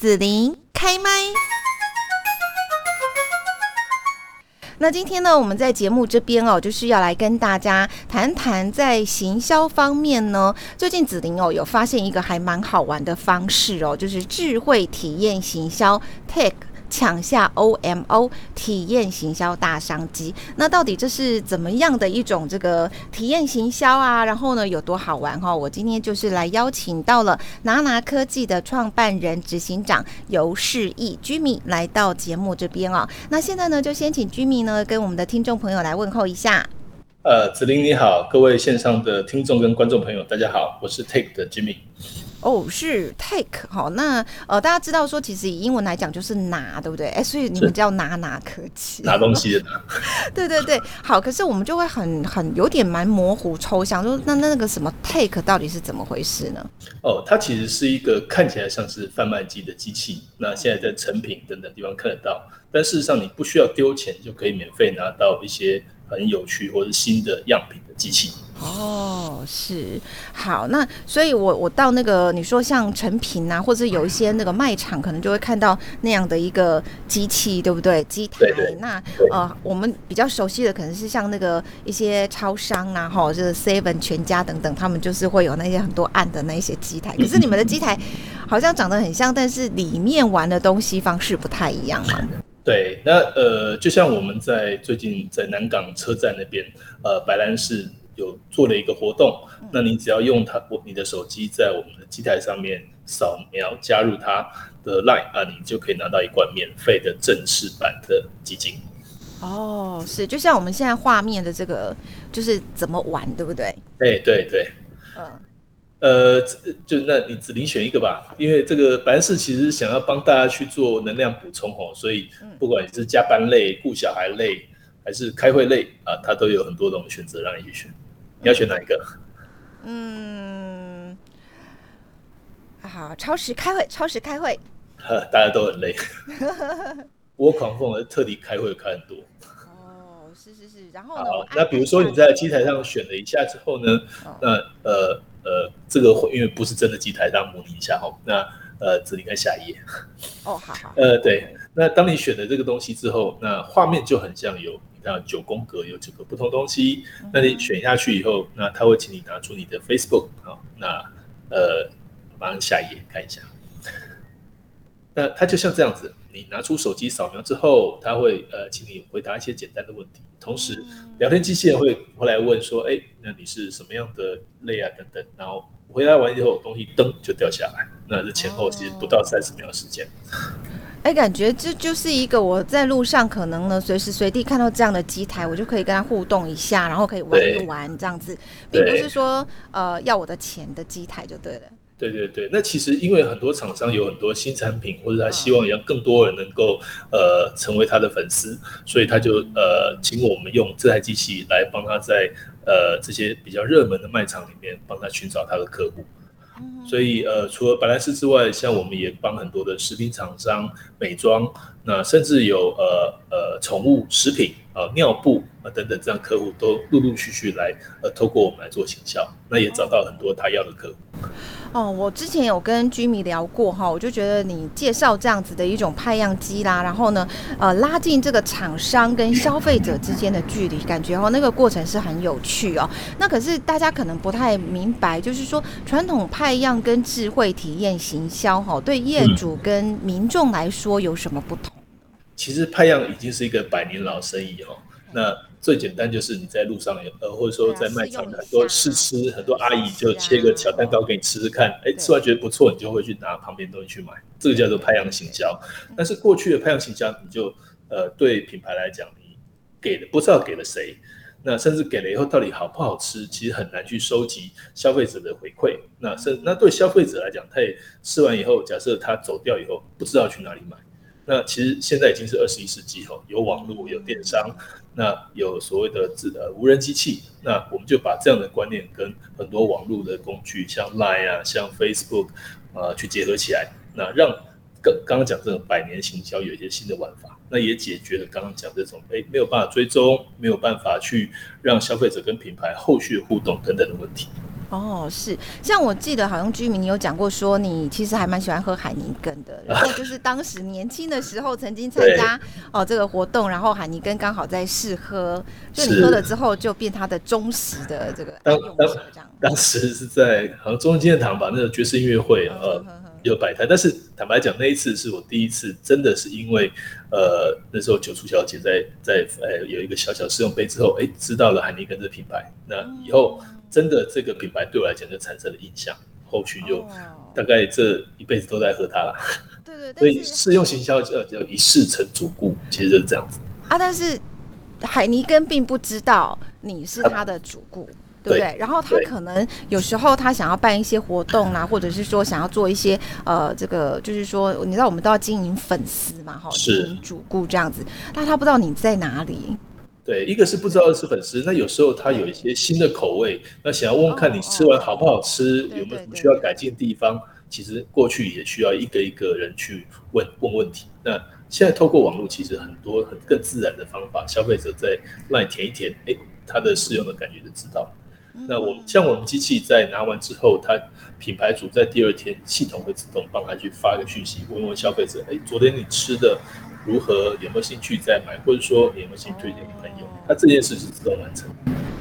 紫琳开麦。那今天呢，我们在节目这边哦，就是要来跟大家谈谈在行销方面呢，最近紫琳哦有发现一个还蛮好玩的方式哦，就是智慧体验行销 Tech。抢下 OMO 体验行销大商机，那到底这是怎么样的一种这个体验行销啊？然后呢，有多好玩哈？我今天就是来邀请到了拿拿科技的创办人、执行长尤世义居米来到节目这边哦。那现在呢，就先请居米呢跟我们的听众朋友来问候一下。呃，子玲你好，各位线上的听众跟观众朋友，大家好，我是 Take 的 Jimmy。哦，是 take 好，那呃，大家知道说，其实以英文来讲就是拿，对不对？哎，所以你们叫拿拿科技，拿东西的拿。对对对，好，可是我们就会很很有点蛮模糊抽象，说那那个什么 take 到底是怎么回事呢？哦，它其实是一个看起来像是贩卖机的机器，那现在在成品等等地方看得到，但事实上你不需要丢钱就可以免费拿到一些很有趣或者新的样品的机器。哦，是好，那所以，我我到那个你说像成品啊，或者有一些那个卖场，可能就会看到那样的一个机器，对不对？机台。那呃，我们比较熟悉的可能是像那个一些超商啊，哈，就是 Seven 全家等等，他们就是会有那些很多暗的那些机台。可是你们的机台好像长得很像，但是里面玩的东西方式不太一样嘛。对，那呃，就像我们在最近在南港车站那边，呃，白兰市。有做了一个活动，那你只要用它，我你的手机在我们的机台上面扫描加入它的 Line 啊，你就可以拿到一罐免费的正式版的基金。哦，是，就像我们现在画面的这个，就是怎么玩，对不对？哎，对对，嗯，呃，就那你只能选一个吧，因为这个白士其实想要帮大家去做能量补充哦，所以不管你是加班累、顾小孩累，还是开会累啊，它都有很多种选择让你去选。你要选哪一个？嗯，好，超时开会，超时开会。呵，大家都很累。我狂风特地开会开很多。哦，是是是，然后好，那比如说你在机台上选了一下之后呢，那呃呃，这个会因为不是真的机台，让模拟一下哈。那呃，只能看下一页。哦，好好。呃，对，那当你选了这个东西之后，那画面就很像有。你看九宫格有九个不同东西，那你选下去以后，那他会请你拿出你的 Facebook 哦，那呃，马上下一页看一下。那它就像这样子，你拿出手机扫描之后，他会呃，请你回答一些简单的问题，同时聊天机器人会会来问说，哎，那你是什么样的类啊等等，然后回答完以后，东西噔就掉下来，那这前后其实不到三十秒时间。哎，感觉这就是一个我在路上可能呢，随时随地看到这样的机台，我就可以跟他互动一下，然后可以玩一玩这样子，并不是说呃要我的钱的机台就对了。对对对，那其实因为很多厂商有很多新产品，或者他希望让更多人能够呃成为他的粉丝，所以他就呃请我们用这台机器来帮他在呃这些比较热门的卖场里面帮他寻找他的客户。所以，呃，除了白兰氏之外，像我们也帮很多的食品厂商、美妆，那甚至有呃呃宠物食品啊、尿布啊等等这样客户，都陆陆续续来呃透过我们来做行销，那也找到很多他要的客户。哦，我之前有跟居民聊过哈，我就觉得你介绍这样子的一种派样机啦，然后呢，呃，拉近这个厂商跟消费者之间的距离，感觉哦那个过程是很有趣哦。那可是大家可能不太明白，就是说传统派样跟智慧体验行销哈，对业主跟民众来说有什么不同？其实派样已经是一个百年老生意哦。那最简单就是你在路上有呃，或者说在卖场很多试吃，很多阿姨就切个小蛋糕给你吃吃看，哎，吃完觉得不错，你就会去拿旁边东西去买，这个叫做拍样行销。但是过去的拍样行销，你就呃对品牌来讲，你给的不知道给了谁，那甚至给了以后到底好不好吃，其实很难去收集消费者的回馈。那甚那对消费者来讲，他也吃完以后，假设他走掉以后，不知道去哪里买。那其实现在已经是二十一世纪哦，有网络，有电商。那有所谓的自呃无人机器，那我们就把这样的观念跟很多网络的工具，像 Line 啊，像 Facebook 啊，去结合起来，那让刚刚刚讲这种百年行销有一些新的玩法，那也解决了刚刚讲这种哎没有办法追踪，没有办法去让消费者跟品牌后续互动等等的问题。哦，是，像我记得好像居民你有讲过说你其实还蛮喜欢喝海尼根的，然后就是当时年轻的时候曾经参加哦这个活动，然后海尼根刚好在试喝，就你喝了之后就变他的忠实的这个当当当时是在好像中央纪念堂吧，那个爵士音乐会呃有摆摊，但是坦白讲那一次是我第一次真的是因为呃那时候九初小姐在在呃有一个小小试用杯之后，哎知道了海尼根这品牌，那以后。真的，这个品牌对我来讲就产生了印象，后续就大概这一辈子都在喝它了。对对，所以试用行销呃叫一试成主顾，其实就是这样子啊。但是海尼根并不知道你是他的主顾，对不对？然后他可能有时候他想要办一些活动啊，或者是说想要做一些呃这个，就是说你知道我们都要经营粉丝嘛，哈，经营主顾这样子，但他不知道你在哪里。对，一个是不知道是粉丝，那有时候他有一些新的口味，那想要问看你吃完好不好吃，有没有什么需要改进的地方，其实过去也需要一个一个人去问问问题。那现在透过网络，其实很多很更自然的方法，消费者在那填一填，哎，他的使用的感觉就知道。那我们像我们机器在拿完之后，它品牌主在第二天系统会自动帮他去发一个讯息，问问消费者，哎，昨天你吃的。如何有没有兴趣再买，或者说有没有兴趣推荐给朋友？他这件事是自动完成。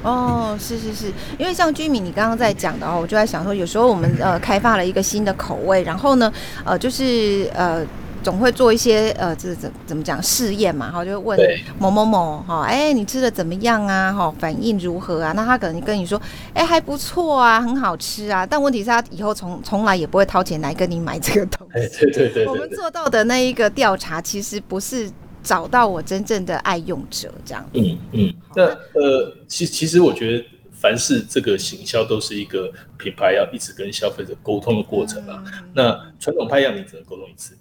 哦，是是是，因为像居民你刚刚在讲的哦，我就在想说，有时候我们呃开发了一个新的口味，然后呢，呃，就是呃。总会做一些呃，这怎怎么讲试验嘛？哈，就会问某某某哈，哎，你吃的怎么样啊？哈，反应如何啊？那他可能跟你说，哎，还不错啊，很好吃啊。但问题是，他以后从从来也不会掏钱来跟你买这个东西。对对。我们做到的那一个调查，其实不是找到我真正的爱用者这样。嗯嗯。那呃，其其实我觉得，凡是这个行销都是一个品牌要一直跟消费者沟通的过程啊。那传统派样，你只能沟通一次。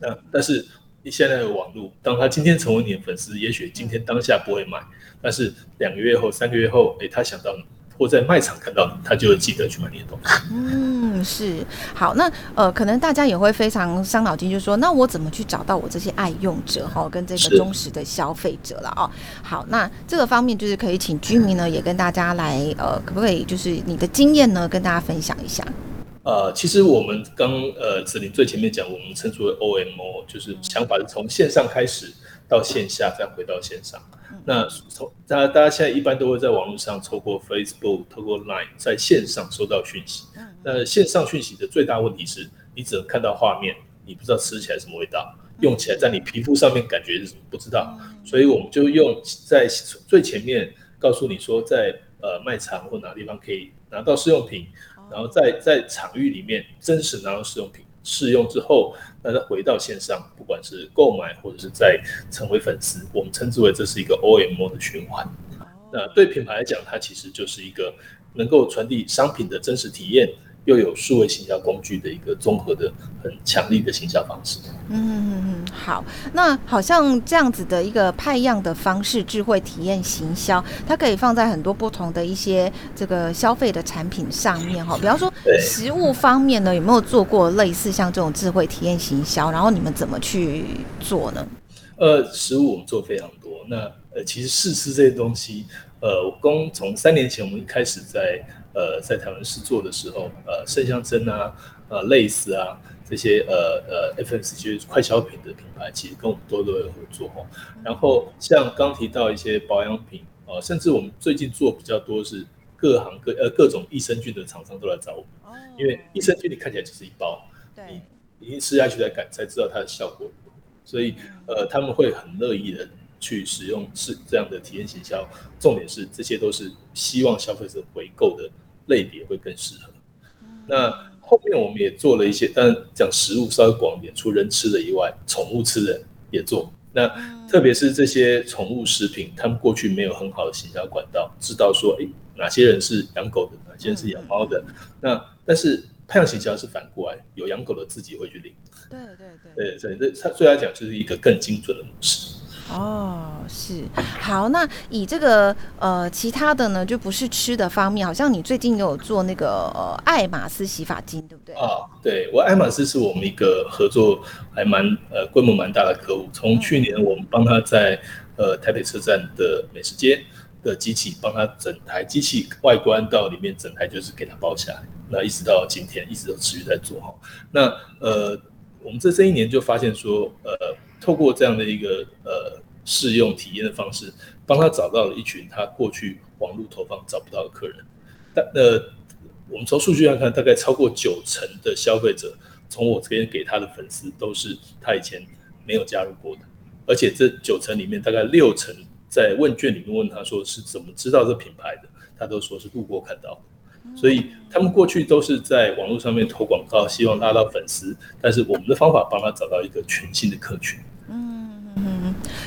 那但是你现在的网络，当他今天成为你的粉丝，也许今天当下不会买，但是两个月后、三个月后，诶，他想到你，或在卖场看到你，他就会记得去买你的东西。嗯，是好。那呃，可能大家也会非常伤脑筋，就是说，那我怎么去找到我这些爱用者哈，跟这个忠实的消费者了哦？好，那这个方面就是可以请居民呢，也跟大家来呃，可不可以就是你的经验呢，跟大家分享一下？呃，其实我们刚呃子林最前面讲，我们称之为 OMO，就是想法是从线上开始到线下，再回到线上。那从大家大家现在一般都会在网络上透过 Facebook、透过 Line 在线上收到讯息。那线上讯息的最大问题是你只能看到画面，你不知道吃起来什么味道，用起来在你皮肤上面感觉是什么不知道。所以我们就用在最前面告诉你说，在呃卖场或哪个地方可以拿到试用品。然后在在场域里面真实拿到试用品试用之后，那再回到线上，不管是购买或者是在成为粉丝，我们称之为这是一个 OMO 的循环。那对品牌来讲，它其实就是一个能够传递商品的真实体验。又有数位行销工具的一个综合的很强力的行销方式。嗯嗯嗯，好，那好像这样子的一个派样的方式，智慧体验行销，它可以放在很多不同的一些这个消费的产品上面哈。比方说，食物方面呢，有没有做过类似像这种智慧体验行销？然后你们怎么去做呢？呃，食物我们做非常多。那呃，其实试吃这些东西，呃，我刚从三年前我们开始在。呃，在台湾试做的时候，呃，圣香珍啊，呃，类似啊，这些呃呃，F N C 就是快消品的品牌，其实跟我们多多有合作哦。然后像刚提到一些保养品，呃，甚至我们最近做比较多是各行各呃各种益生菌的厂商都来找我们，因为益生菌你看起来就是一包，你你吃下去才感才知道它的效果，所以呃他们会很乐意的。去使用是这样的体验行销，重点是这些都是希望消费者回购的类别会更适合。那后面我们也做了一些，但讲食物稍微广一点，除人吃的以外，宠物吃的也做。那特别是这些宠物食品，他们过去没有很好的行销管道，知道说，诶哪些人是养狗的，哪些人是养猫的。那但是太阳行销是反过来，有养狗的自己会去领。对对对，对对，这对他讲就是一个更精准的模式。哦，是好。那以这个呃，其他的呢，就不是吃的方面，好像你最近有做那个呃爱马仕洗发精，对不对？啊，对我爱马仕是我们一个合作还蛮呃规模蛮大的客户。从去年我们帮他在呃台北车站的美食街的机器帮他整台机器外观到里面整台就是给他包下来，那一直到今天一直都持续在做哈。那呃，我们这这一年就发现说，呃，透过这样的一个呃试用体验的方式，帮他找到了一群他过去网络投放找不到的客人。但呃，我们从数据上看，大概超过九成的消费者从我这边给他的粉丝都是他以前没有加入过的，而且这九成里面大概六成。在问卷里面问他说是怎么知道这品牌的，他都说是路过看到，所以他们过去都是在网络上面投广告，希望拉到粉丝，但是我们的方法帮他找到一个全新的客群。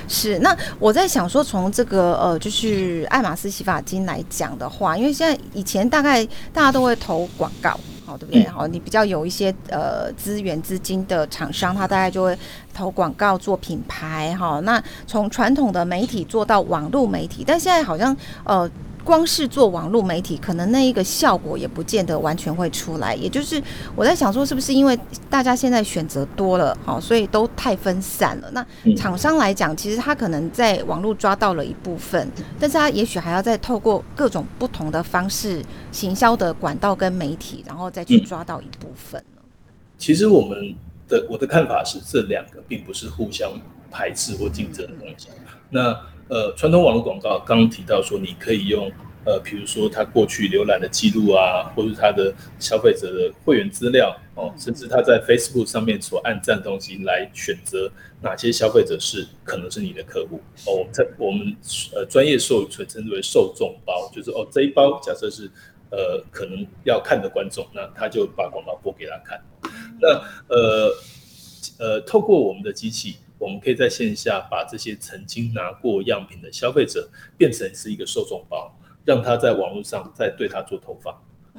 是。那我在想说，从这个呃，就是爱马仕洗发精来讲的话，因为现在以前大概大家都会投广告。好，对不对？好，你比较有一些呃资源资金的厂商，他大概就会投广告做品牌。哈，那从传统的媒体做到网络媒体，但现在好像呃。光是做网络媒体，可能那一个效果也不见得完全会出来。也就是我在想说，是不是因为大家现在选择多了，好，所以都太分散了？那厂商来讲，其实他可能在网络抓到了一部分，但是他也许还要再透过各种不同的方式行销的管道跟媒体，然后再去抓到一部分呢。其实我们的我的看法是，这两个并不是互相排斥或竞争的东西。那呃，传统网络广告刚刚提到说，你可以用呃，比如说他过去浏览的记录啊，或者他的消费者的会员资料哦，甚至他在 Facebook 上面所按赞东西来选择哪些消费者是可能是你的客户哦。我们在我们呃专业授权称之为受众包，就是哦这一包假设是呃可能要看的观众，那他就把广告播给他看。那呃呃，透过我们的机器。我们可以在线下把这些曾经拿过样品的消费者变成是一个受众包，让他在网络上再对他做投放。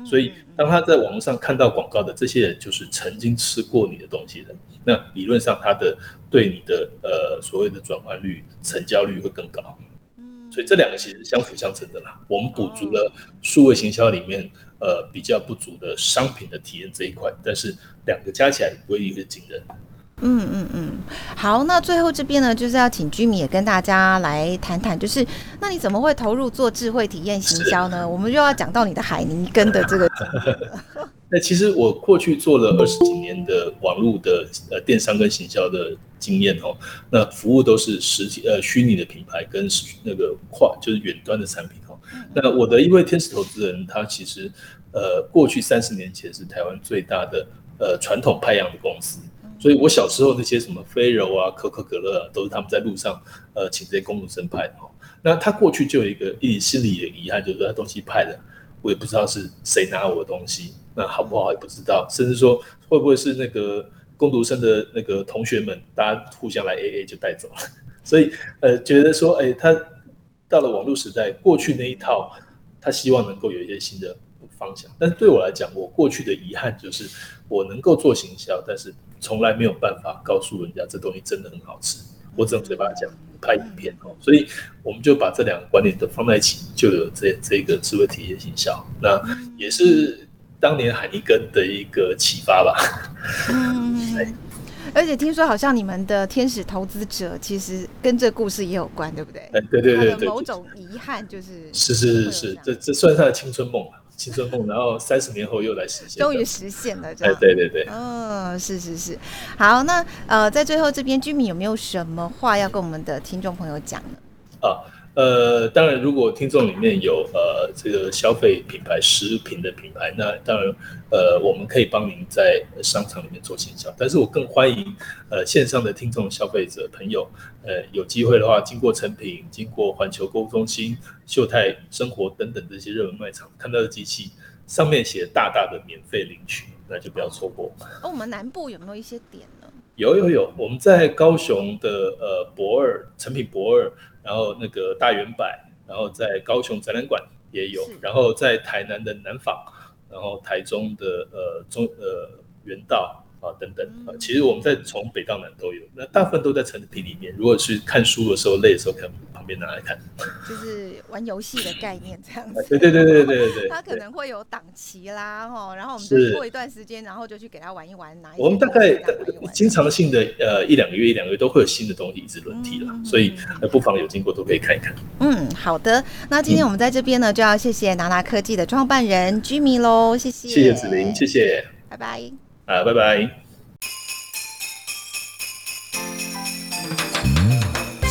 所以，当他在网络上看到广告的这些人，就是曾经吃过你的东西的。那理论上，他的对你的呃所谓的转换率、成交率会更高。所以这两个其实相辅相成的啦。我们补足了数位行销里面呃比较不足的商品的体验这一块，但是两个加起来不会一个惊人。嗯嗯嗯，好，那最后这边呢，就是要请居民也跟大家来谈谈，就是那你怎么会投入做智慧体验行销呢？我们又要讲到你的海尼根的这个。那其实我过去做了二十几年的网络的呃电商跟行销的经验哦，那服务都是实体呃虚拟的品牌跟那个跨就是远端的产品哦。那我的一位天使投资人，他其实呃过去三十年前是台湾最大的呃传统派样的公司。所以，我小时候那些什么飞柔啊、可口可乐啊，都是他们在路上，呃，请这些工读生派的。那他过去就有一个一心里的遗憾，就是他东西派的，我也不知道是谁拿我的东西，那好不好也不知道，甚至说会不会是那个工读生的那个同学们，大家互相来 A A 就带走了。所以，呃，觉得说，哎，他到了网络时代，过去那一套，他希望能够有一些新的方向。但是对我来讲，我过去的遗憾就是，我能够做行销，但是。从来没有办法告诉人家这东西真的很好吃，我只能嘴巴讲，拍影片哦。所以我们就把这两个观念都放在一起，就有这这个智慧体验营销。那也是当年海尼根的一个启发吧。嗯，而且听说好像你们的天使投资者其实跟这故事也有关，对不对？哎，对对对对，某种遗憾就是是是是是，这这算是他的青春梦了。青春梦，然后三十年后又来实现，终于实现了，这样。哎，对对对，嗯，是是是，好，那呃，在最后这边，居民有没有什么话要跟我们的听众朋友讲呢？啊。呃，当然，如果听众里面有呃这个消费品牌食品的品牌，那当然呃我们可以帮您在商场里面做行销。但是我更欢迎呃线上的听众消费者朋友，呃有机会的话，经过成品、经过环球购物中心、秀泰生活等等这些热门卖场，看到的机器上面写大大的免费领取，那就不要错过。而我们南部有没有一些点呢？有有有，我们在高雄的呃博二成品博二。然后那个大圆柏，然后在高雄展览馆也有，然后在台南的南纺，然后台中的呃中呃原道啊等等啊，其实我们在从北到南都有，那大部分都在成品里面。如果是看书的时候累的时候，可能边拿来看，就是玩游戏的概念这样子。对对对对对对对。他可能会有档期啦，哈，然后我们是过一段时间，然后就去给他玩一玩，拿一我们大概经常性的呃一两个月一两个月都会有新的东西一直轮替了，嗯所以呃不妨有经过都可以看一看。嗯，好的。那今天我们在这边呢，就要谢谢拿拿科技的创办人居民喽，谢谢，谢谢子琳，谢谢拜拜。啊，拜拜。